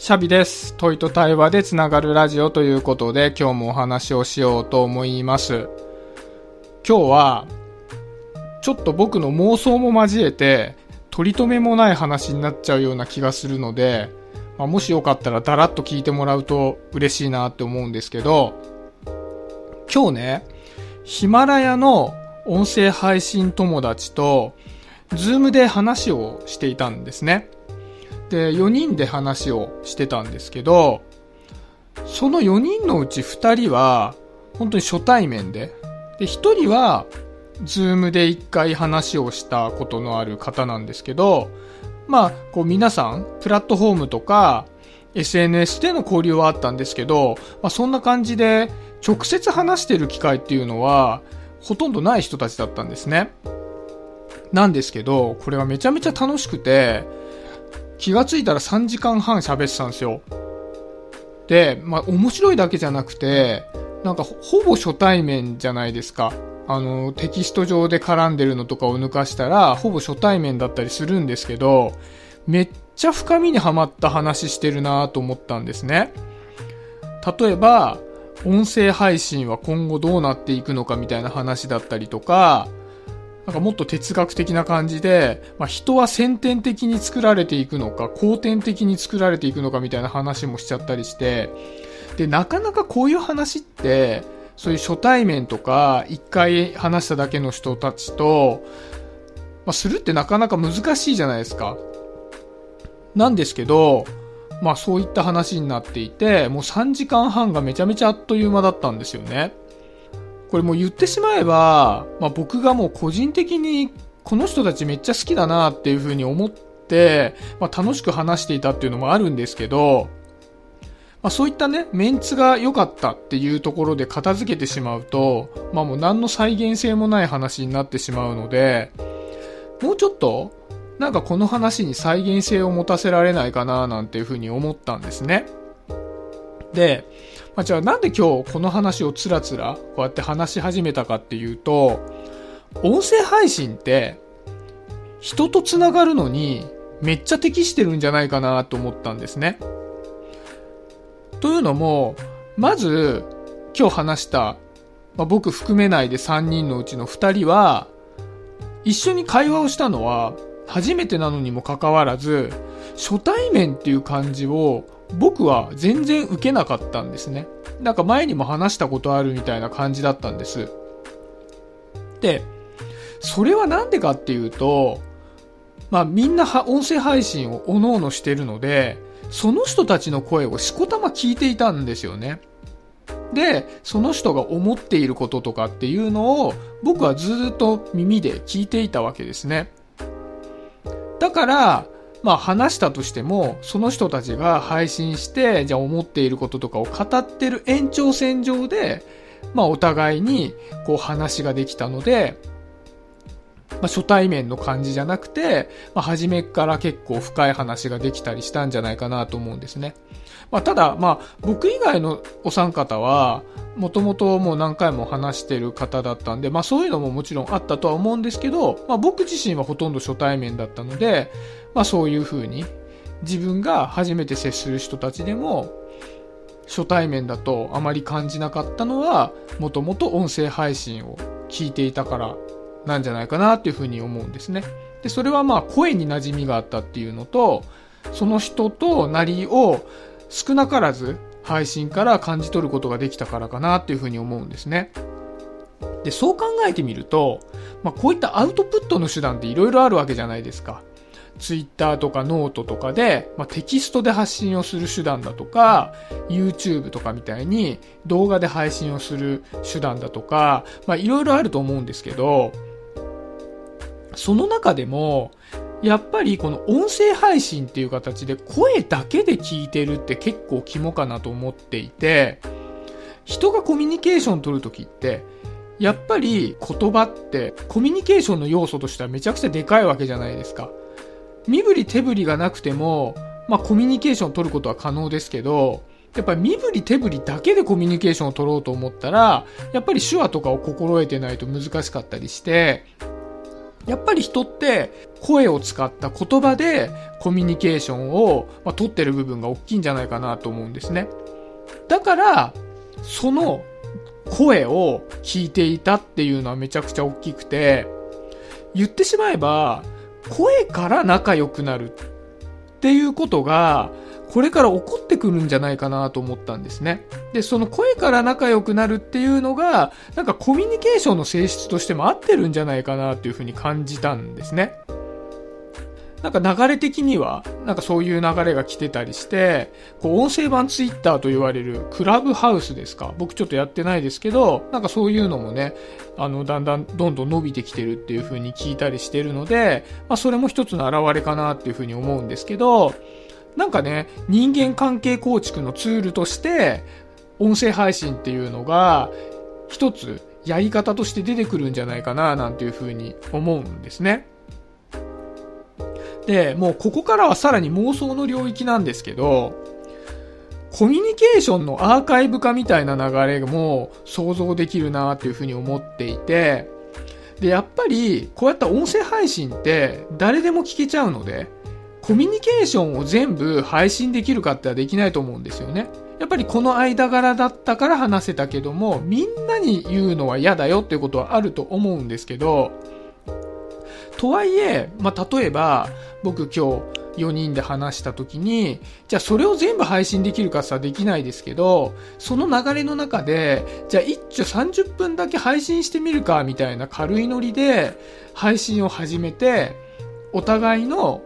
シャビです。問いと対話でつながるラジオということで今日もお話をしようと思います。今日はちょっと僕の妄想も交えて取り留めもない話になっちゃうような気がするので、まあ、もしよかったらダラッと聞いてもらうと嬉しいなって思うんですけど、今日ね、ヒマラヤの音声配信友達と、ズームで話をしていたんですね。で、4人で話をしてたんですけど、その4人のうち2人は、本当に初対面で、で、1人は、ズームで1回話をしたことのある方なんですけど、まあ、こう皆さん、プラットフォームとか、SNS での交流はあったんですけど、まあ、そんな感じで、直接話してる機会っていうのは、ほとんどない人たちだったんですね。なんですけど、これはめちゃめちゃ楽しくて、気がついたら3時間半喋ってたんですよ。で、まあ、面白いだけじゃなくて、なんかほぼ初対面じゃないですか。あの、テキスト上で絡んでるのとかを抜かしたら、ほぼ初対面だったりするんですけど、めっちゃ深みにはまった話してるなと思ったんですね。例えば、音声配信は今後どうなっていくのかみたいな話だったりとか、なんかもっと哲学的な感じで、まあ、人は先天的に作られていくのか、後天的に作られていくのかみたいな話もしちゃったりして、で、なかなかこういう話って、そういう初対面とか、一回話しただけの人たちと、まあ、するってなかなか難しいじゃないですか。なんですけど、まあそういった話になっていて、もう3時間半がめちゃめちゃあっという間だったんですよね。これもう言ってしまえば、まあ僕がもう個人的にこの人たちめっちゃ好きだなっていうふうに思って、まあ楽しく話していたっていうのもあるんですけど、まあそういったね、メンツが良かったっていうところで片付けてしまうと、まあもう何の再現性もない話になってしまうので、もうちょっとなんかこの話に再現性を持たせられないかななんていうふうに思ったんですね。で、まあ、じゃあなんで今日この話をつらつらこうやって話し始めたかっていうと、音声配信って人と繋がるのにめっちゃ適してるんじゃないかなと思ったんですね。というのも、まず今日話した、まあ、僕含めないで3人のうちの2人は一緒に会話をしたのは初めてなのにもかかわらず、初対面っていう感じを僕は全然受けなかったんですね。なんか前にも話したことあるみたいな感じだったんです。で、それはなんでかっていうと、まあみんな音声配信をおのおのしてるので、その人たちの声をしこたま聞いていたんですよね。で、その人が思っていることとかっていうのを僕はずっと耳で聞いていたわけですね。だから、まあ話したとしても、その人たちが配信して、じゃあ思っていることとかを語ってる延長線上で、まあお互いにこう話ができたので、まあ初対面の感じじゃなくて、まあ初めから結構深い話ができたりしたんじゃないかなと思うんですね。まあただ、まあ僕以外のお三方は、もともともう何回も話してる方だったんで、まあそういうのももちろんあったとは思うんですけど、まあ僕自身はほとんど初対面だったので、まあそういう風に自分が初めて接する人たちでも初対面だとあまり感じなかったのは、もともと音声配信を聞いていたからなんじゃないかなっていう風に思うんですね。で、それはまあ声に馴染みがあったっていうのと、その人となりを少なからず配信から感じ取ることができたからかなっていうふうに思うんですね。で、そう考えてみると、まあ、こういったアウトプットの手段って色々あるわけじゃないですか。ツイッターとかノートとかで、まあ、テキストで発信をする手段だとか、YouTube とかみたいに動画で配信をする手段だとか、まあ、いろいろあると思うんですけど、その中でも、やっぱりこの音声配信っていう形で声だけで聞いてるって結構肝かなと思っていて、人がコミュニケーション取るときって、やっぱり言葉ってコミュニケーションの要素としてはめちゃくちゃでかいわけじゃないですか。身振り手振りがなくても、まあコミュニケーション取ることは可能ですけど、やっぱり身振り手振りだけでコミュニケーションを取ろうと思ったら、やっぱり手話とかを心得てないと難しかったりして、やっぱり人って声を使った言葉でコミュニケーションを、まあ、取ってる部分が大きいんじゃないかなと思うんですね。だから、その声を聞いていたっていうのはめちゃくちゃ大きくて、言ってしまえば、声から仲良くなるっていうことが、これから起こってくるんじゃないかなと思ったんですね。で、その声から仲良くなるっていうのが、なんかコミュニケーションの性質としても合ってるんじゃないかなっていうふうに感じたんですね。なんか流れ的には、なんかそういう流れが来てたりして、こう音声版ツイッターと言われるクラブハウスですか？僕ちょっとやってないですけど、なんかそういうのもね、あの、だんだんどんどん伸びてきてるっていう風に聞いたりしてるので、まあそれも一つの表れかなっていう風に思うんですけど、なんかね、人間関係構築のツールとして、音声配信っていうのが、一つやり方として出てくるんじゃないかな、なんていう風に思うんですね。で、もうここからはさらに妄想の領域なんですけど、コミュニケーションのアーカイブ化みたいな流れも想像できるなっていうふうに思っていて、で、やっぱりこうやった音声配信って誰でも聞けちゃうので、コミュニケーションを全部配信できるかってはできないと思うんですよね。やっぱりこの間柄だったから話せたけども、みんなに言うのは嫌だよっていうことはあると思うんですけど、とはいえ、まあ、例えば、僕今日4人で話した時に、じゃあそれを全部配信できるかさできないですけど、その流れの中で、じゃあ一丁30分だけ配信してみるかみたいな軽いノリで配信を始めて、お互いの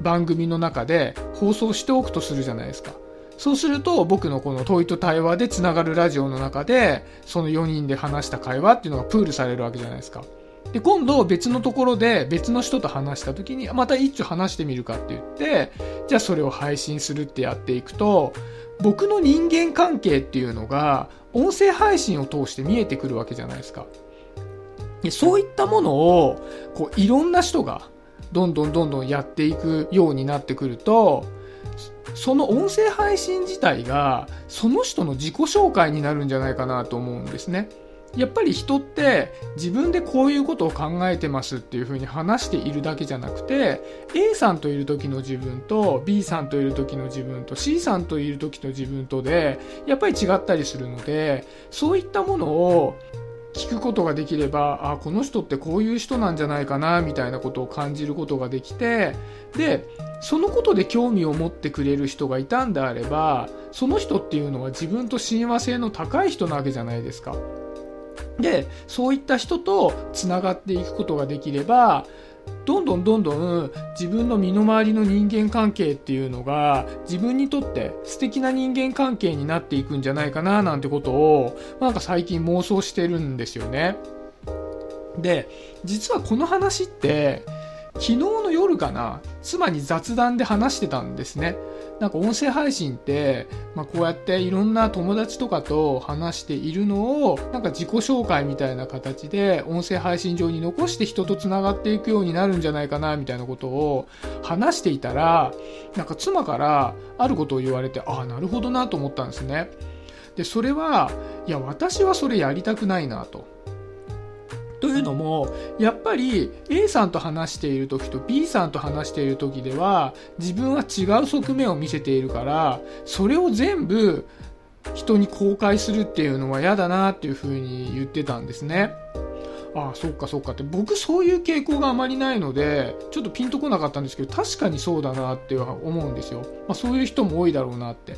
番組の中で放送しておくとするじゃないですか。そうすると僕のこの問いと対話でつながるラジオの中でその4人で話した会話っていうのがプールされるわけじゃないですか。で、今度別のところで別の人と話した時にまた一丁話してみるかって言ってじゃあそれを配信するってやっていくと僕の人間関係っていうのが音声配信を通して見えてくるわけじゃないですか。でそういったものをこういろんな人がどんどんどんどんやっていくようになってくると、その音声配信自体が、その人の自己紹介になるんじゃないかなと思うんですね。やっぱり人って自分でこういうことを考えてますっていうふうに話しているだけじゃなくて A さんといる時の自分と B さんといる時の自分と C さんといる時の自分とでやっぱり違ったりするのでそういったものを聞くことができればあこの人ってこういう人なんじゃないかなみたいなことを感じることができてでそのことで興味を持ってくれる人がいたんであればその人っていうのは自分と親和性の高い人なわけじゃないですか。でそういった人とつながっていくことができればどんどんどんどん自分の身の回りの人間関係っていうのが自分にとって素敵な人間関係になっていくんじゃないかななんてことをなんか最近妄想してるんですよね。で、実はこの話って昨日の夜かな妻に雑談で話してたんですね。なんか音声配信って、まあ、こうやっていろんな友達とかと話しているのを、なんか自己紹介みたいな形で音声配信上に残して人と繋がっていくようになるんじゃないかな、みたいなことを話していたら、なんか妻からあることを言われて、ああ、なるほどなと思ったんですね。で、それは、いや、私はそれやりたくないなと。というのも、やっぱり A さんと話している時と B さんと話している時では、自分は違う側面を見せているから、それを全部人に公開するっていうのは嫌だなっていうふうに言ってたんですね。ああ、そっかそっかって、僕そういう傾向があまりないので、ちょっとピンとこなかったんですけど、確かにそうだなって思うんですよ。まあ、そういう人も多いだろうなって。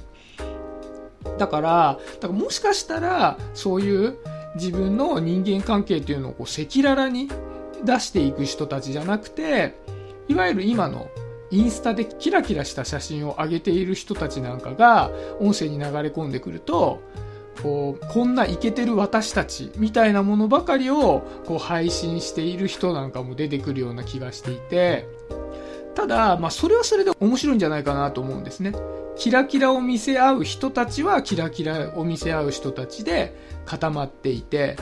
だから、だからもしかしたら、そういう自分の人間関係っていうのをこう赤裸々に出していく人たちじゃなくて、いわゆる今のインスタでキラキラした写真を上げている人たちなんかが音声に流れ込んでくると、こう、こんなイケてる私たちみたいなものばかりをこう配信している人なんかも出てくるような気がしていて、ただ、まあそれはそれで面白いんじゃないかなと思うんですね。キラキラを見せ合う人たちはキラキラを見せ合う人たちで固まっていて、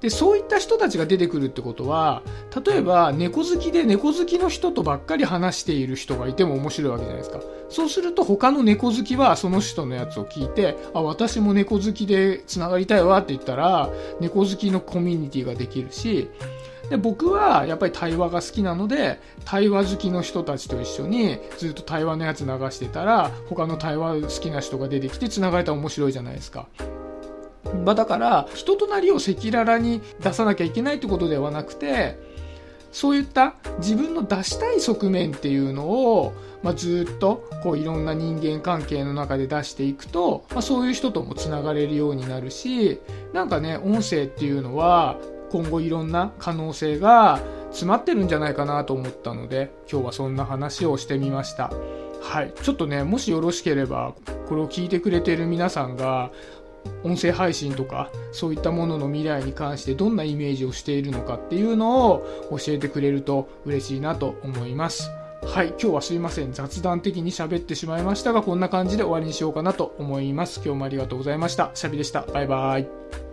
で、そういった人たちが出てくるってことは、例えば猫好きで猫好きの人とばっかり話している人がいても面白いわけじゃないですか。そうすると他の猫好きはその人のやつを聞いて、あ、私も猫好きで繋がりたいわって言ったら、猫好きのコミュニティができるし、で、僕はやっぱり対話が好きなので、対話好きの人たちと一緒にずっと対話のやつ流してたら、他の対話好きな人が出てきて繋がれたら面白いじゃないですか。まあ、だから、人となりを赤裸々に出さなきゃいけないってことではなくて、そういった自分の出したい側面っていうのを、まあ、ずっとこういろんな人間関係の中で出していくと、まあ、そういう人ともつながれるようになるしなんかね音声っていうのは今後いろんな可能性が詰まってるんじゃないかなと思ったので今日はそんな話をしてみました。はい。ちょっとねもしよろしければこれを聞いてくれてる皆さんが音声配信とかそういったものの未来に関してどんなイメージをしているのかっていうのを教えてくれると嬉しいなと思いますはい、今日はすいません。雑談的に喋ってしまいましたが、こんな感じで終わりにしようかなと思います。今日もありがとうございました。シャビでした。バイバイ。